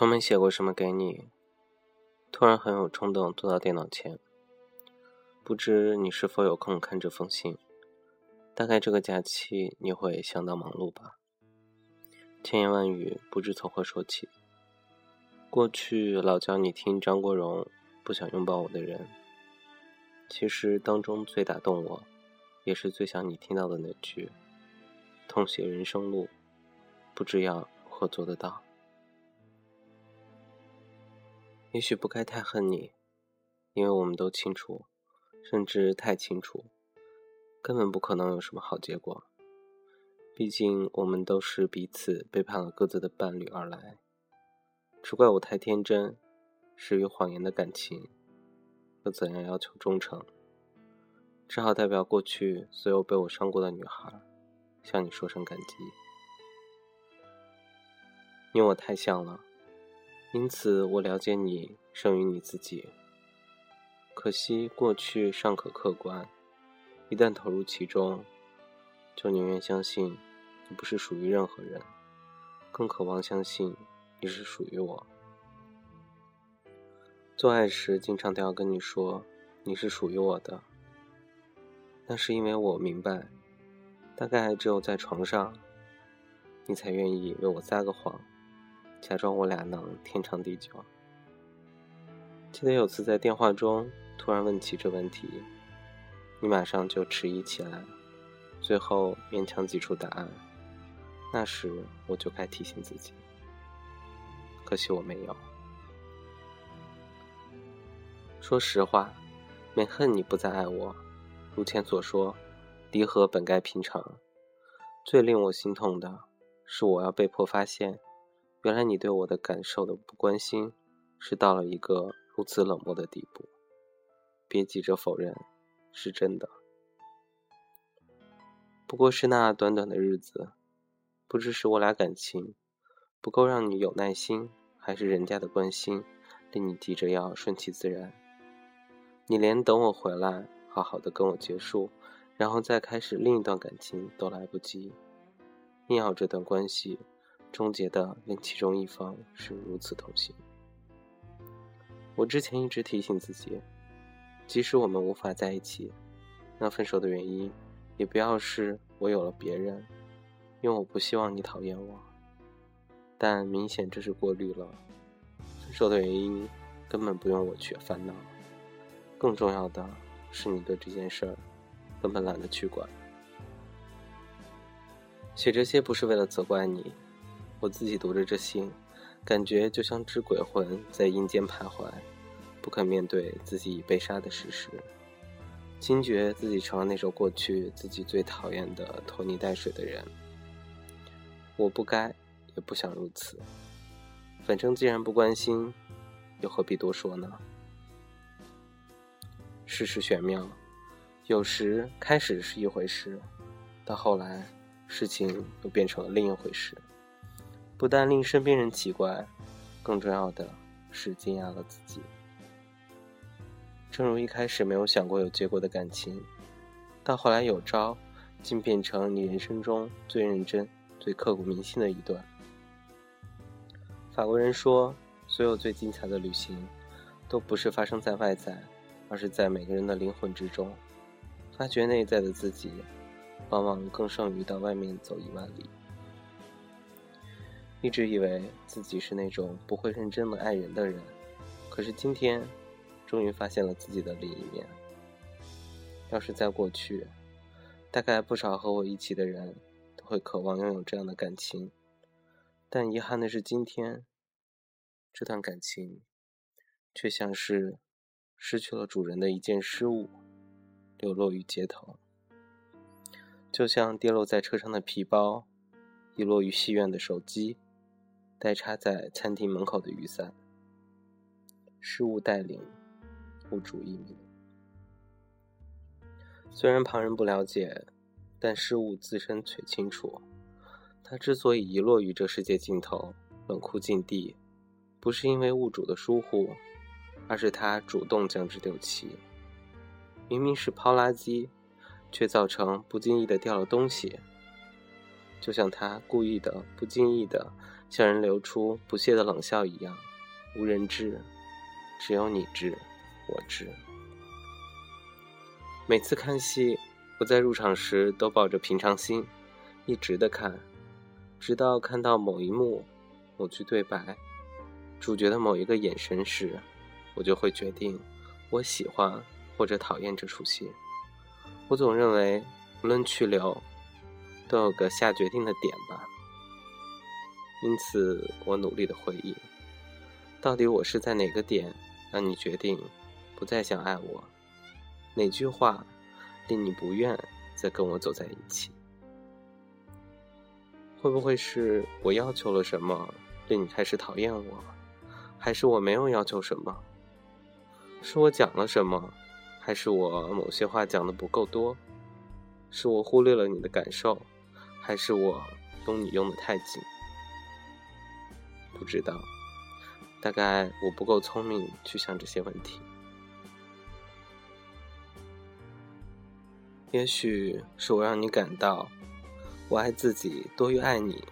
从没写过什么给你，突然很有冲动坐到电脑前。不知你是否有空看这封信？大概这个假期你会相当忙碌吧。千言万语不知从何说起。过去老叫你听张国荣《不想拥抱我的人》，其实当中最打动我，也是最想你听到的那句：“痛写人生路，不知要如何做得到。”也许不该太恨你，因为我们都清楚，甚至太清楚，根本不可能有什么好结果。毕竟我们都是彼此背叛了各自的伴侣而来，只怪我太天真，始于谎言的感情，又怎样要求忠诚？只好代表过去所有被我伤过的女孩，向你说声感激。你我太像了。因此，我了解你胜于你自己。可惜过去尚可客观，一旦投入其中，就宁愿相信你不是属于任何人，更渴望相信你是属于我。做爱时，经常都要跟你说你是属于我的，那是因为我明白，大概只有在床上，你才愿意为我撒个谎。假装我俩能天长地久。记得有次在电话中突然问起这问题，你马上就迟疑起来，最后勉强挤出答案。那时我就该提醒自己，可惜我没有。说实话，没恨你不再爱我。如前所说，离合本该平常。最令我心痛的是，我要被迫发现。原来你对我的感受的不关心，是到了一个如此冷漠的地步。别急着否认，是真的。不过是那短短的日子，不知是我俩感情不够让你有耐心，还是人家的关心令你急着要顺其自然。你连等我回来，好好的跟我结束，然后再开始另一段感情都来不及，硬要这段关系。终结的令其中一方是如此痛心。我之前一直提醒自己，即使我们无法在一起，那分手的原因也不要是我有了别人，因为我不希望你讨厌我。但明显这是过滤了，分手的原因根本不用我去烦恼。更重要的是，你对这件事儿根本懒得去管。写这些不是为了责怪你。我自己读着这信，感觉就像只鬼魂在阴间徘徊，不肯面对自己已被杀的事实，惊觉自己成了那首过去自己最讨厌的拖泥带水的人。我不该，也不想如此。反正既然不关心，又何必多说呢？世事玄妙，有时开始是一回事，到后来，事情又变成了另一回事。不但令身边人奇怪，更重要的是惊讶了自己。正如一开始没有想过有结果的感情，到后来有招，竟变成你人生中最认真、最刻骨铭心的一段。法国人说，所有最精彩的旅行，都不是发生在外在，而是在每个人的灵魂之中。发掘内在的自己，往往更胜于到外面走一万里。一直以为自己是那种不会认真的爱人的人，可是今天，终于发现了自己的另一面。要是在过去，大概不少和我一起的人都会渴望拥有这样的感情，但遗憾的是，今天，这段感情，却像是失去了主人的一件失物，流落于街头，就像跌落在车上的皮包，遗落于戏院的手机。待插在餐厅门口的雨伞，失物带领，物主一名。虽然旁人不了解，但失物自身却清楚。他之所以遗落于这世界尽头，冷酷禁地，不是因为物主的疏忽，而是他主动将之丢弃。明明是抛垃圾，却造成不经意的掉了东西。就像他故意的、不经意的。像人流出不屑的冷笑一样，无人知，只有你知，我知。每次看戏，我在入场时都抱着平常心，一直的看，直到看到某一幕、某句对白、主角的某一个眼神时，我就会决定我喜欢或者讨厌这出戏。我总认为，无论去留，都有个下决定的点吧。因此，我努力的回忆，到底我是在哪个点让你决定不再想爱我？哪句话令你不愿再跟我走在一起？会不会是我要求了什么令你开始讨厌我？还是我没有要求什么？是我讲了什么？还是我某些话讲的不够多？是我忽略了你的感受？还是我用你用的太紧？不知道，大概我不够聪明去想这些问题。也许是我让你感到我爱自己多于爱你，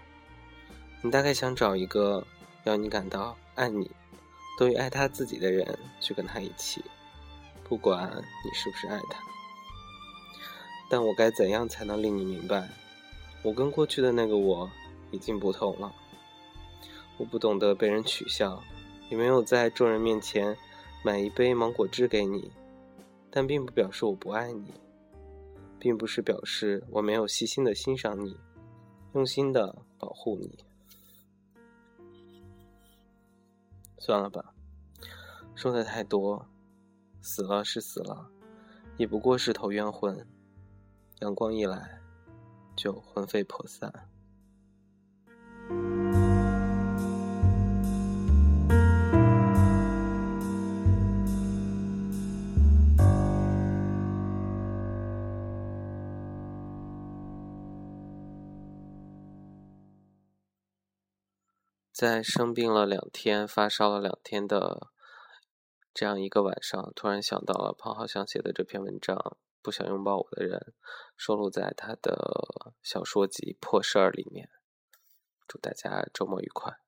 你大概想找一个要你感到爱你多于爱他自己的人去跟他一起，不管你是不是爱他。但我该怎样才能令你明白，我跟过去的那个我已经不同了？我不懂得被人取笑，也没有在众人面前买一杯芒果汁给你，但并不表示我不爱你，并不是表示我没有细心的欣赏你，用心的保护你。算了吧，说的太多，死了是死了，也不过是头冤魂，阳光一来，就魂飞魄散。在生病了两天、发烧了两天的这样一个晚上，突然想到了庞浩翔写的这篇文章《不想拥抱我的人》，收录在他的小说集《破事儿》里面。祝大家周末愉快。